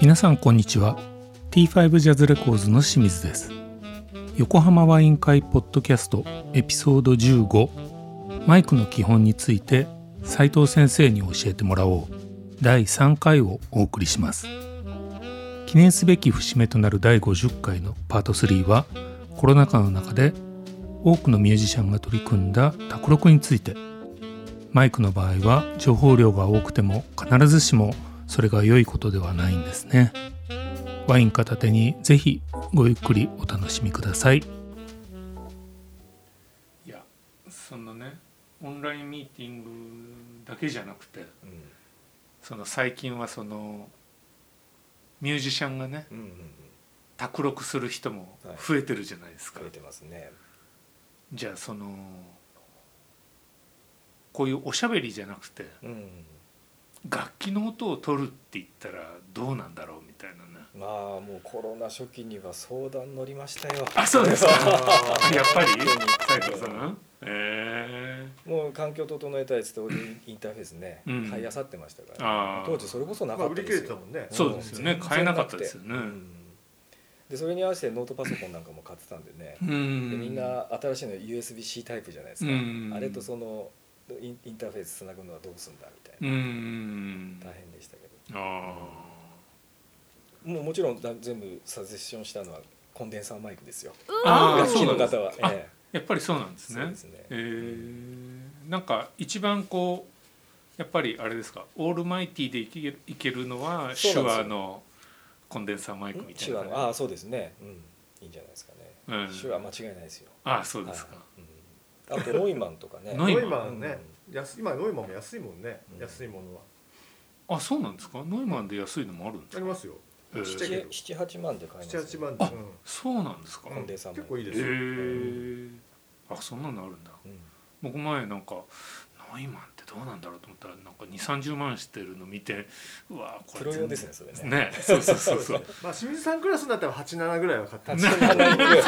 皆さんこんにちは。T5 ジャズレコーズの清水です。横浜ワイン会ポッドキャストエピソード15マイクの基本について斉藤先生に教えてもらおう。第3回をお送りします。記念すべき節目となる第50回のパート3はコロナ禍の中で多くのミュージシャンが取り組んだ卓録について。マイクの場合は情報量が多くても必ずしもそれが良いことではないんですね。ワイン片手にぜひごゆっくりお楽しみください。いやそのねオンラインミーティングだけじゃなくてうんその最近はそのミュージシャンがねうんうんうん。卓録する人も増えてるじゃないですか、増えてますね。じゃあそのこういうおしゃべりじゃなくてうん楽器の音を取るって言ったらどうなんだろうみたいな。ねまあもうコロナ初期には相談乗りましたよ。あそうですか。やっぱり？斉藤さんえもう環境整えたいっつってオーディオインターフェースね、うん。買いあさってましたから、あー。当時それこそなかまあ売り切ったですよ、れてたもんね。ー、そうですよね。うん。買えなかったですよね。うん。でそれに合わせてノートパソコンなんかも買ってたんでね、うでんみんな新しいの USB-C タイプじゃないですか、うん。あれとそのインインターフェースつなぐのはどうすんだみたいな、うん。大変でしたけど。あもうもちろんだ全部サジェッションしたのはコンデンサーマイクですよ。あー楽器のそうなんです方は、あえやっぱりそうなんですね。そね。えー、なんか一番こうやっぱりあれですか。オールマイティでいけるいけるのは手話のコンデンサーマイえクみたいな手話のああそうですね、うん、いいんじゃないですかね、うん。手話間違いないですよ。あそうですか、はい。うん、あとノイマンとかね。ノイマンノイマンね。安今ノイマンも安いもんね。うん。安いものは。あそうなんですか。ノイマンで安いのもあるんですか。ありますよえーちっちゃいけど78万で買えます、78万あでうん。そうなんですか、結構いいです。よえあそんなのあるんだ。うん。僕前なんかノイマンってどうなんだろうと思ったらなんか2 3 0万してるの見てうわこれプロ用ですねそれね。ねそうそうそうそう。まあ清水さんクラスになったら87ぐらいは買って87万ぐらいいい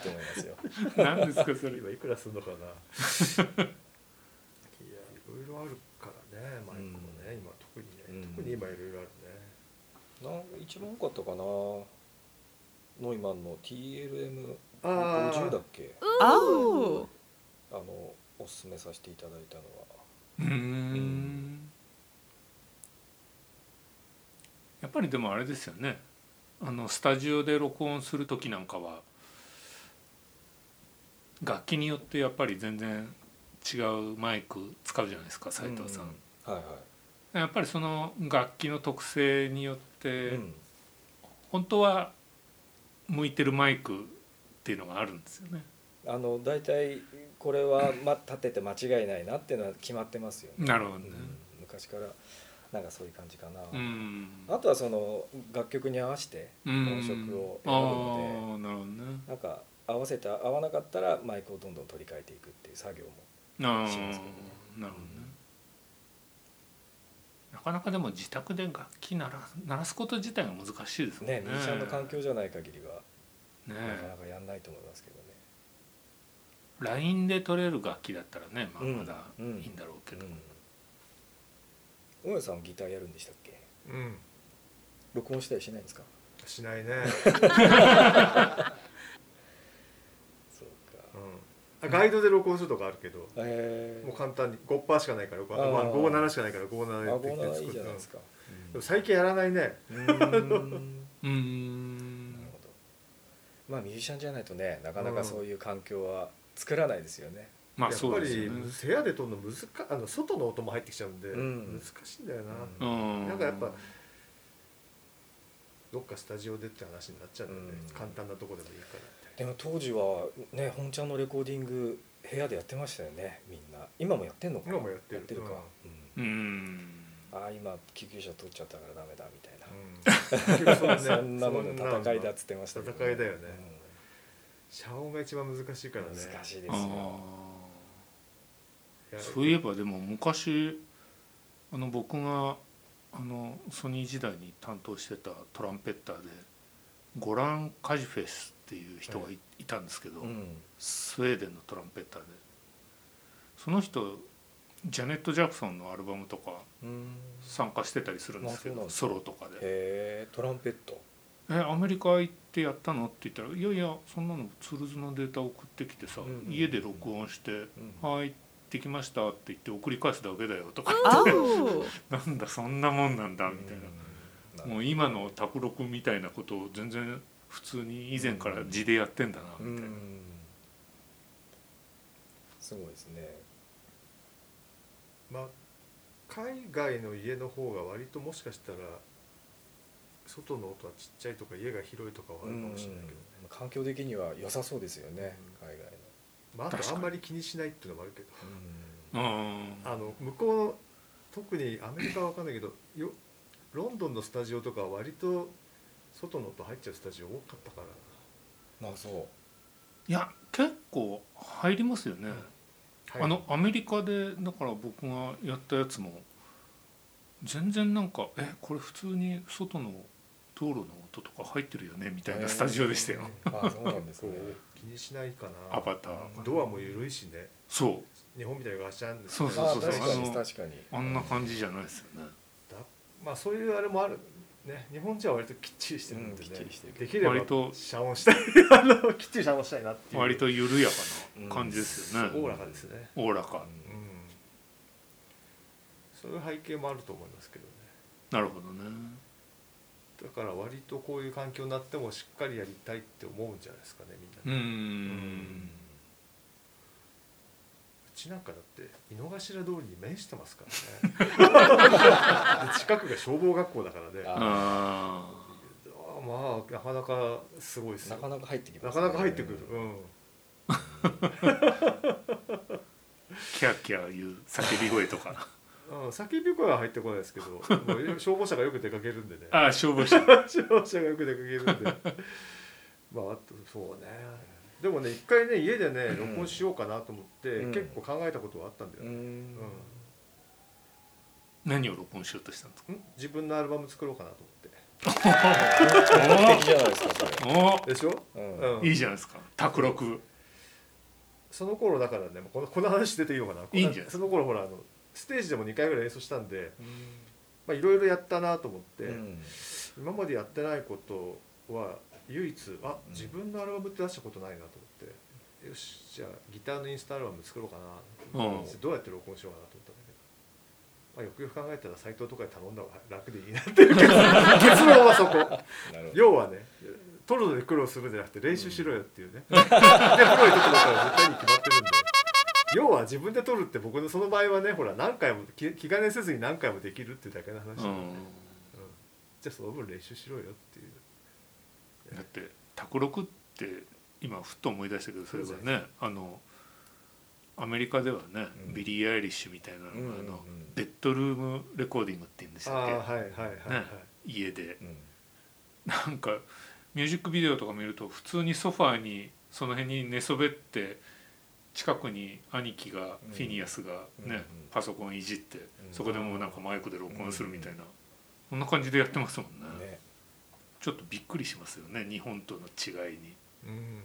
と思いますよ。何ですかそれ。今いくらするのかないやいろいろあるからねマイクもね今特にねうん。特に今いろいろある。ねなん一番多かったかな。ノイマンの TLM50 あー。だっけ？Oh. あのおすすめさせていただいたのは。うーん。やっぱりでもあれですよね。あのスタジオで録音する時なんかは楽器によってやっぱり全然違うマイク使うじゃないですか斉藤さん、はいはいやっぱりその楽器の特性によって、うん。本当は向いてるマイクっていうのがあるんですよね。あの大体これは、ま、立てて間違いないなっていうのは決まってますよね。なるほどね。うん。昔からなんかそういう感じかな、うん。あとはその楽曲に合わせてうん。音色を選ぶあのあなるほどね。でなんか合わせて合わなかったらマイクをどんどん取り替えていくっていう作業もしますけどね。なるほどねなかなかでも自宅で楽器鳴ら鳴らすこと自体が難しいですもんね。ねミュージシャンの環境じゃない限りはねなかなかやんないと思いますけどね。LINE で取れる楽器だったらね、まあ、うんまだいいうんんだろうけど、うん大家さんギターやるんでしたっけ？うん。録音したりしないんですか？しないね ガイドで録音するとかあるけどえもう簡単に5パーしかないからあー。まあ57しかないからー、57あゴーナーいいで作るじゃないですか、でも最近やらないね。うん、うーん。なるうーんほど。まあミュージシャンじゃないとねなかなかそういう環境は作らないですよね、まあやっぱりそうですよね。部屋で撮るの難かあの外の音も入ってきちゃうんでうん。難しいんだよな。うんうん。なんかやっぱどっかスタジオでって話になっちゃうんでねうん。簡単なとこでもいいからでも当時はね本ちゃんのレコーディング部屋でやってましたよねみんな。今もやってんのか？な今もやってる。か、うん。うん。ああ今救急車取っちゃったからダメだみたいな、うん。そんなのの戦いだっつってましたけど。戦いだよね。遮音が一番難しいからね。うん難しいですあよーそういえばでも昔あの僕があのソニー時代に担当してたトランペッターでゴラン・カジフェスっていう人がい,、いたんですけど、うん。スウェーデンのトランペッターで。その人ジャネット・ジャクソンのアルバムとかうん。参加してたりするんですけどソロとかで。へえトランペット「えアメリカ行ってやったの?」って言ったら「いやいやそんなのツールズのデータ送ってきてさ、うんうん。家で録音してうん「はいできました」って言って送り返すだけだよとか。あ なんだそんなもんなんだみたいな、うん。もう今の卓録みたいなことを全然普通に以前から字でやってんだなうみたいな、ん。すごいですね。まあ海外の家の方が割ともしかしたら外の音はちっちゃいとか家が広いとかはあるかもしれないけどね、環境的には良さそうですよね海外まあ、あとあんまり気にしないっていうのもあるけど。のうん。あの向こうの特にアメリカは分かんないけどよロンドンのスタジオとかは割と外の音入っちゃうスタジオ多かったから。まあそう。いや結構入りますよね、はい。あのアメリカでだから僕がやったやつも全然なんかえこれ普通に外の道路の音とか入ってるよねみたいなスタジオでしたよ、あそうなんですこねう気にしないかな。アバター。ドアも緩いしね。そう。日本みたいにガシャンでそうそうそうあ確かあのに確かに。あんな感じじゃないですよね。だまあそういうあれもあるね。日本人は割ときっちりしてるんでね、うんきっちりしてる。できれば割と遮音したい。あのきっちり遮音したいなっていう。割と緩やかな感じですよね、おおらかですね。おおらか。うん。そういう背景もあると思いますけどね。なるほどねだから割とこういう環境になってもしっかりやりたいって思うんじゃないですかねみんなうね、ん。うちなんかだって井の頭通りに面してますからね。で近くが消防学校だからね。あああまあなかなかすごいですよ。なかなか入ってきますなかなか入ってくる、うん、ー キャーキャー言う叫び声とかうん、叫び声は入ってこないですけど もう消防車がよく出かけるんでね。ああ消防車。消防車がよく出かけるんで。まああとそうね。でもね一回ね家でね録音しようかなと思って、うん。結構考えたことはあったんだようね、ん。何を録音しようとしたんですか？うん？自分のアルバム作ろうかなと思って。完璧じゃないですかおでしょ、うん。うん。いいじゃないですか。卓録。その頃だからねこのこの話出ていいのかな？いいんじゃないその頃ほらあのステージでも2回ぐらい演奏したんでまあいろいろやったなと思って、うん。今までやってないことは唯一あ自分のアルバムって出したことないなと思ってよしじゃあギターのインスタアルバム作ろうかな、うん。どうやって録音しようかなと思ったんだけど、まあ、よくよく考えたらサイトとかで頼んだ方が楽でいいなっていう結論 結論はそこ。要はね撮るので苦労するんじゃなくて練習しろよっていうね、でプロに撮ったら絶対に決まってるんで要は自分で撮るって僕のその場合はねほら何回も気気兼ねせずに何回もできるっていうだけの話なんで、うん。うん。じゃあその分練習しろよっていう。だって卓録って今ふっと思い出したけどそれはねあのアメリカではね、うん。ビリー・アイリッシュみたいなのが、うんうんうん。あの bedroom recording って言うんでしあたっけ、あはいはいはいはい、ね家で。うん。なんかミュージックビデオとか見ると普通にソファーにその辺に寝そべって近くに兄貴が、うんフィニアスがね、パソコンいじって、ん。そこでもうなんかマイクで録音するみたいな、こんな感じでやってますもんね。ね。ちょっとびっくりしますよね日本との違いに。うん。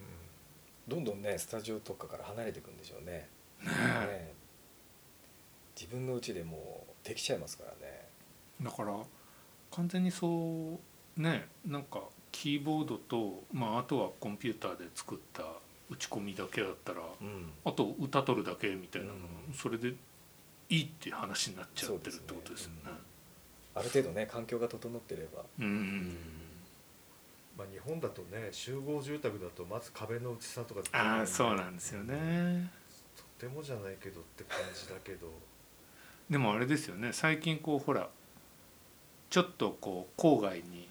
どんどんねスタジオとかから離れていくんでしょうね。ねね自分の家でもうできちゃいますからね。だから完全にそうねなんかキーボードと、まあ、あとはコンピューターで作った打ち込みだけだったらうん。あと歌取るだけみたいなの、うん。それでいいって話になっちゃってるってことですよね。ある程度ね環境が整ってれば。うんまあ、日本だとね集合住宅だとまず壁の薄さとかああそうなんですよね。とてもじゃないけどって感じだけど。でもあれですよね最近こうほらちょっとこう郊外に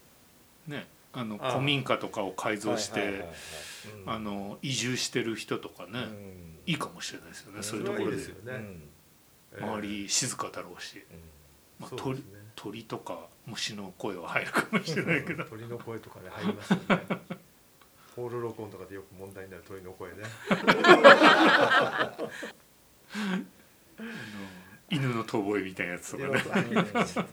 ねあの古民家とかを改造して、あの移住してる人とかね、うん。いいかもしれないですよね、うん。そういうところで。周り静かだろうし、まあ、鳥鳥とか虫の声は入るかもしれないけど。鳥の声とかね入りますよね。ホール録音とかでよく問題になる鳥の声ね。犬の遠吠えみたいなやつとかね。うん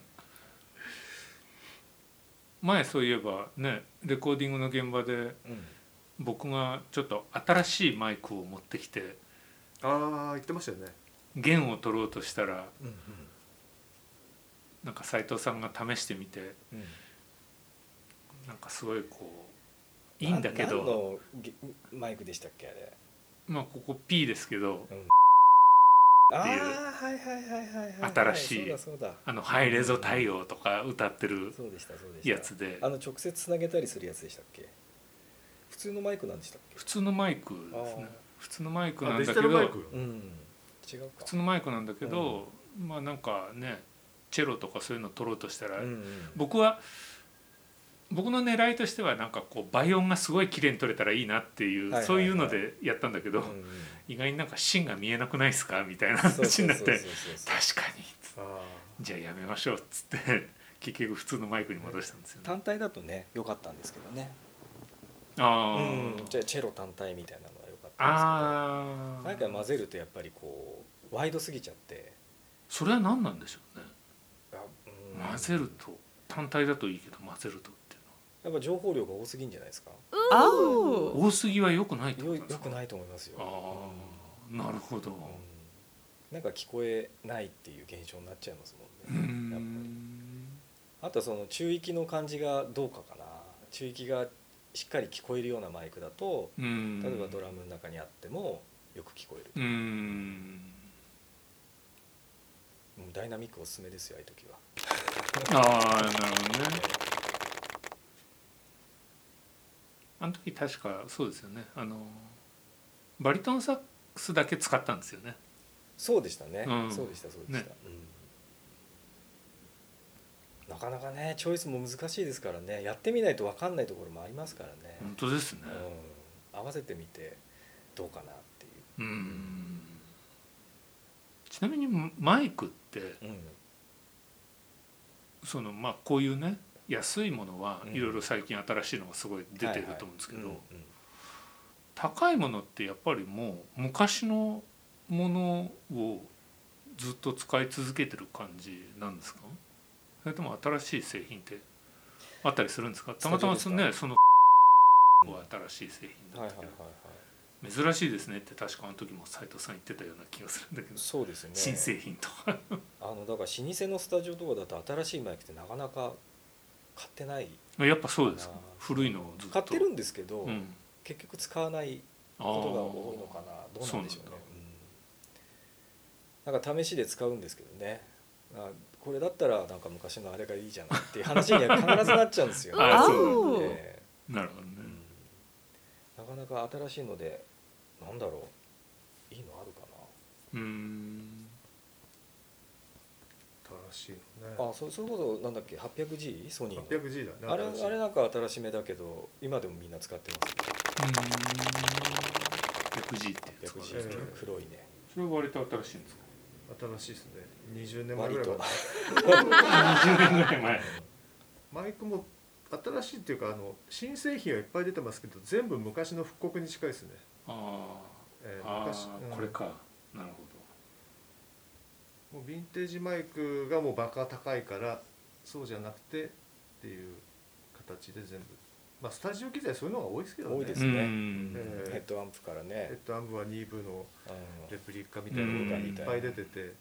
前そういえばねレコーディングの現場でうん。僕がちょっと新しいマイクを持ってきてああ言ってましたよね。弦を取ろうとしたらうんなんか斉藤さんが試してみてうん。うんなんかすごいこういいんだけど。マイクでしたっけあれ。まあここ P ですけど。ああはいはいはいはいはい新しいあのハイレゾ対応とか歌ってるそうでしたそうでした。やつで。あの直接つなげたりするやつでしたっけ？普通のマイクなんでしたっけ？普通のマイクですね。普通のマイクなんだけどうん。違うか。普通のマイクなんだけど、まあなんかねチェロとかそういうの取ろうとしたら、うんうん。僕は僕の狙いとしてはなんかこう倍音がすごい綺麗に取れたらいいなっていう、そういうのでやったんだけど、うんうん。意外になんか芯が見えなくないですかみたいな話になって確かに。あじゃあやめましょうっつって結局普通のマイクに戻したんですよね。単体だとね良かったんですけどね。あうん。ーじゃあチェロ単体みたいなのは良かったんですけど。何回混ぜるとやっぱりこうワイドすぎちゃって。それは何なんでしょうね。混ぜると単体だといいけど混ぜるとやっぱ情報量が多すぎんじゃないですか？多すぎは良くないってこよとですか？よくないと思いますよ。ああなるほど。うん。なんか聞こえないっていう現象になっちゃいますうもんね。やっぱり。んあとはその中域の感じがどうかかな。中域がしっかり聞こえるようなマイクだとうん。例えばドラムの中にあってもよく聞こえる、うん。うんダイナミックおすすめですよああいう時は。ああなるほどねあの時確かそうですよね。あのバリトンサックスだけ使ったんですよね。そうでしたね、うん。そうでしたそうでした、ね。うん。なかなかねチョイスも難しいですからね。やってみないと分かんないところもありますからね、本当ですね。うん、合わせてみてどうかなっていう。うん。ちなみにマイクってうん。そのまあこういうね安いものはうん。いろいろ最近新しいのがすごい出てると思うんですけど、高いものってやっぱりもう昔のものをずっと使い続けてる感じなんですか？それとも新しい製品ってあったりするんですか？たまたまそのねその新しい製品だったけど珍しいですねって確かあの時も斉藤さん言ってたような気がするんだけど。そうですよね。新製品とか。あのだから老舗のスタジオとかだと新しいマイクってなかなか買ってないやっぱそうです古いのをずっと。買ってるんですけど、うん。結局使わないあことが多いのかな。どうなんでしょうね。うんなんか試しで使うんですけどね。あこれだったらなんか昔のあれがいいじゃないっていう話には必ずなっちゃうんですよ、あそう。えなるほどね。えうん。なかなか新しいのでなんだろう。いいのあるかうん。新しいのね。なあそそれこそなんだっけ？800G ソニーの。800G だねあれあれなんか新しめだけど今でもみんな使ってますね 100G ってやつ 800G っていう黒いね。それは割と新しいんですか？新しいですね。20年前ぐらい割かと。な20年ぐらい前。マイクも新しいっていうかあの新製品はいっぱい出てますけど全部昔の復刻に近いですね、あえーーあ昔ーうん。これか。なるほもうヴィンテージマイクがもうバカ高いからそうじゃなくてっていう形で全部。まあスタジオ機材そういうのが多いですけどね。ど多いですね。うん。えヘッドアンプからヘッね、ドアンプは2部のうん。レプリカみたいなのがいっぱい出てて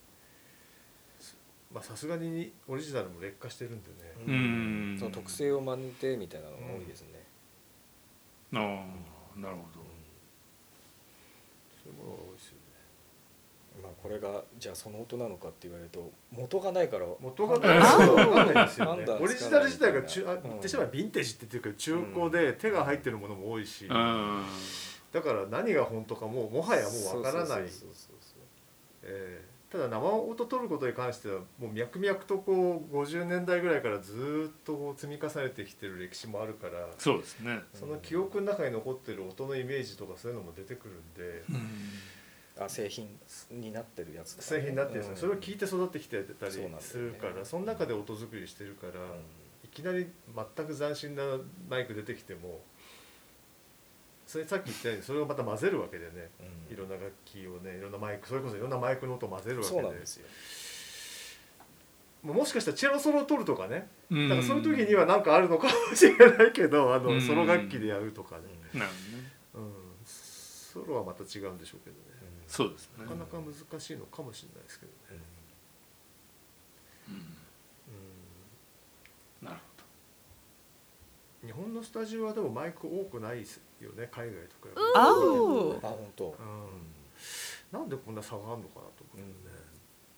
すまあさすがにオリジナルも劣化してるんでね。うん。その特性を真似てみたいなのが多いですね、ああなるほど。そういうものが多いですよこれがじゃあその音なのかって言われると元がないから元がないと分かんないですよね。オリジナル自体が中あ使わないみたいな言ってしまえばヴィンテージって言ってるけど中古で手が入ってるものも多いし。うん。だから何が本当かもうもはやもう分からない。ただ生音取ることに関してはもう脈々とこう50年代ぐらいからずーっとこう積み重ねてきてる歴史もあるからそうですね。その記憶の中に残ってる音のイメージとかそういうのも出てくるんであ製品になってるやつね。製品になってるんですね。うん。それを聞いて育ってきてたりするからその中で音作りしてるからうん。いきなり全く斬新なマイク出てきてもそれさっき言ったようにそれをまた混ぜるわけでね。うん。いろんな楽器をねいろんなマイクそれこそいろんなマイクの音を混ぜるわけで。そうなんですよ。ももしかしたらチェロソロを取るとかね。うん。だからそういう時には何かあるのかもしれないけどあのうん。ソロ楽器でやるとかね、なるほどね。うん、ソロはまた違うんでしょうけどねそうですね。なかなか難しいのかもしれないですけどね、うん。うん。なる日本のスタジオはでもマイク多くないですよね海外とかより。あ本当。うん、なんでこんな差があるのかなと思ってね、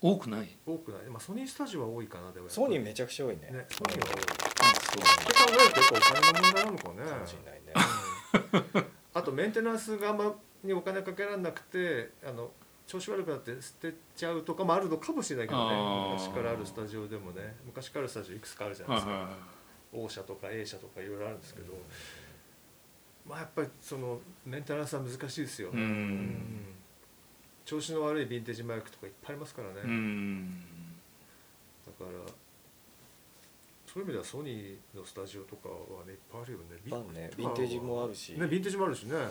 ほど多くない？多くない、まあ、ソニースタジオは多いかなでもソニーめちゃくちゃ多いね。ねソニーは多いってあ考えるとやっぱお金の問題なのかね。かもしれないね。あとメンテナンスがあんまにお金かけられなくてあの調子悪くなって捨てちゃうとかもあるのかもしれないけどね。昔からあるスタジオでもね。昔からあるスタジオいくつかあるじゃないですか。はいはいはい。O 社とか A 社とかいろいろあるんですけど、まあやっぱりそのメンテナンスは難しいですよ、ううん。ん調子の悪いヴィンテージマイクとかいっぱいありますからね、うん。だからそういう意味ではソニーのスタジオとかはねいっぱいあるよね。ヴィンテージもあるし。ねヴィンテージもあるしね。だ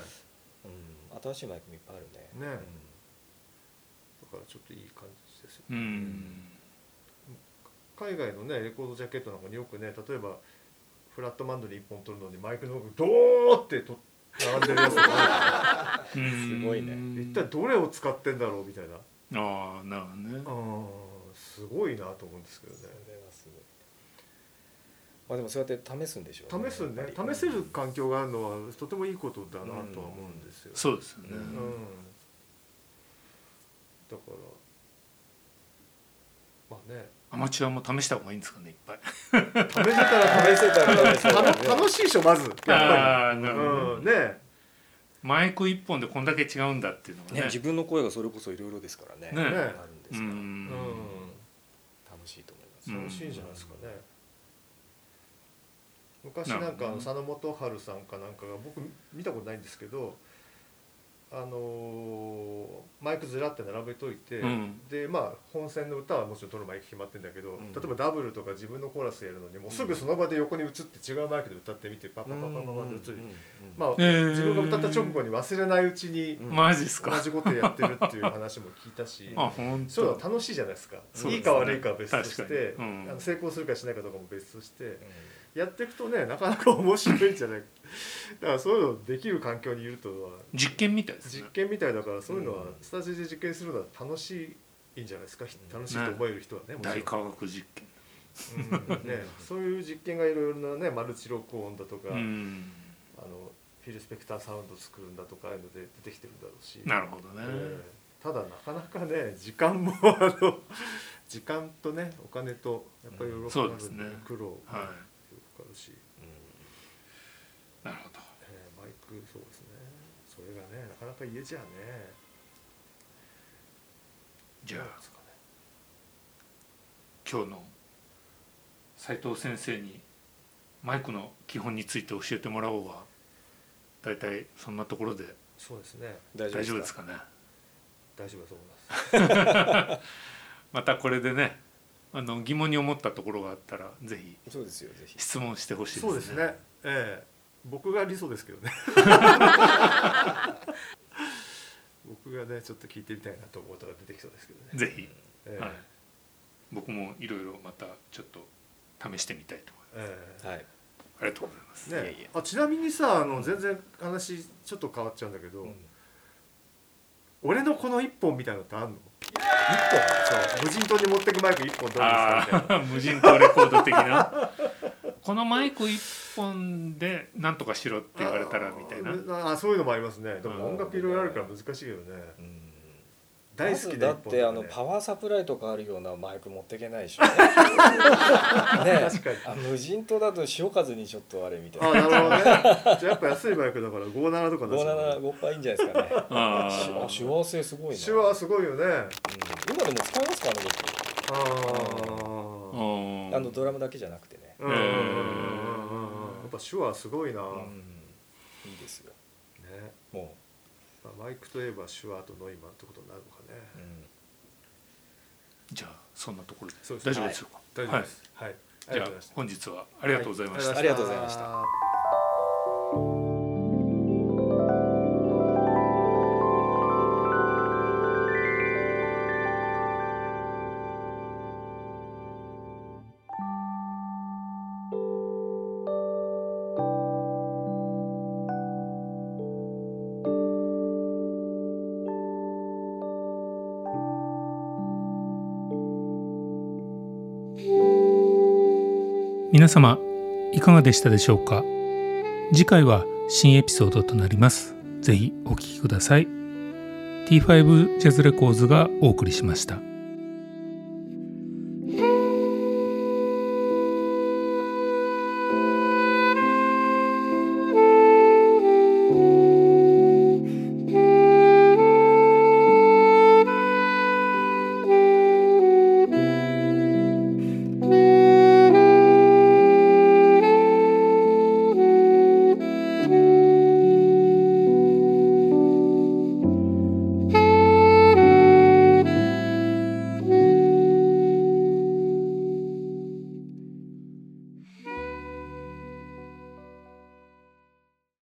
うん。新しいマイクもいっぱいあるね。ね。からちょっといい感じですよ。うん。海外のねレコードジャケットなんかによくね例えばフラットマンドに1本取るのにマイクの奥ドーってと並んでるやつがすごいね。る一体どれを使ってんだろうみたいな。ああなるほどね。うんすごいなと思うんですけどね。それはすごいまあでもそうやって試すんでしょう試すね。試せる環境があるのはとてもいいことだなとは思うんですよ、そうですよね、うん。うんだからまあね。アマチュアも試した方がいいんですかねいっぱい。試せたら試せたら試せたらね。楽楽しいでしょまず。やっぱり。なるほどうん。ね。マイク一本でこんだけ違うんだっていうのがね。ね自分の声がそれこそいろいろですからね。ね。あるんですか。らうん。うん。楽しいと思います。うん楽しいんじゃないですかね、昔なんかあの佐野元春さんかなんかが僕見たことないんですけどあのーマイクずらって並べといて、うん。でまあ本戦の歌はもちろん取るマイク決まってるんだけど、ん。例えばダブルとか自分のコーラスやるのにもうすぐその場で横に移って違うマイクで歌ってみてパッパッパッパッパッパッって移る、まあ、えー自分が歌った直後に忘れないうちにうんマジですか同じことやってるっていう話も聞いたし。あ本そういう当の楽しいじゃないですかねいいか悪いかは別として、あの成功するかしないかどうかも別としてやっていくとねなかなか面白いんじゃない？か だからそういうのできる環境にいるとは。実験みたいですね。実験みたいだからそういうのはうん。スタジオで実験するのは楽しいんじゃないですか？楽しいと思える人はねもちろん。大科学実験。うん。ね、そういう実験がいろいろなねマルチ録音だとか、うん。あのフィル・スペクターサウンド作るんだとかああいうので出てきてるんだろうし。なるほどね、ええ。ただなかなかね時間もあの時間とねお金とやっぱりいろ苦労。がはいかかるし、なるほど。ええマイクそうですね。それがねなかなか家じゃね。じゃあね。今日の斉藤先生にマイクの基本について教えてもらおうは大体そんなところでそうですね。大大丈夫ですかね。大丈夫だと思います。またこれでねあの疑問に思ったところがあったらぜひそうですよぜひ。質問してほしいですね。そうですね。ええ。僕が理想ですけどね。僕がねちょっと聞いてみたいなと思うことが出てきそうですけどね、ぜひ、ええ。はい、僕もいろいろまたちょっと試してみたいと思います。ええ。はい。ありがとうございます、ねいえいえ。あちなみにさあの全然話ちょっと変わっちゃうんだけど、うん。俺のこの一本みたいなのってあんの？一本。そう。無人島に持ってくマイク一本どうですか？あみたいなあ無人島レコード的な。このマイク一本で何とかしろって言われたらみたいな。ああそういうのもありますね。でもうん音楽いろいろあるから難しいけどね。うん大好きなまずだってあのパワーサプライとかあるようなマイク持っていけないでしょ。ね確かに。あ無人島だと潮風にちょっとあれみたいあななるほどね。じゃあやっぱ安いバイクだから57とか出57 5パーいいんじゃないですかね。あ手話性すごいな手話すごいよね。うん。今でも使いますかあのああ僕あのドラムだけじゃなくてね。あうんやっぱ手話すごいな、ねうん。いいですよ。もまあマイクといえば手話とノイマンってことになるのかね。う、うん。じゃあそんなところで。大丈夫でしょうか、大丈夫です。はい、じゃあ本日はありがとうございました、ありがとうございました皆様いかがでしたでしょうか？次回は新エピソードとなります。ぜひお聴きください。T5 ジャズレコーズがお送りしました。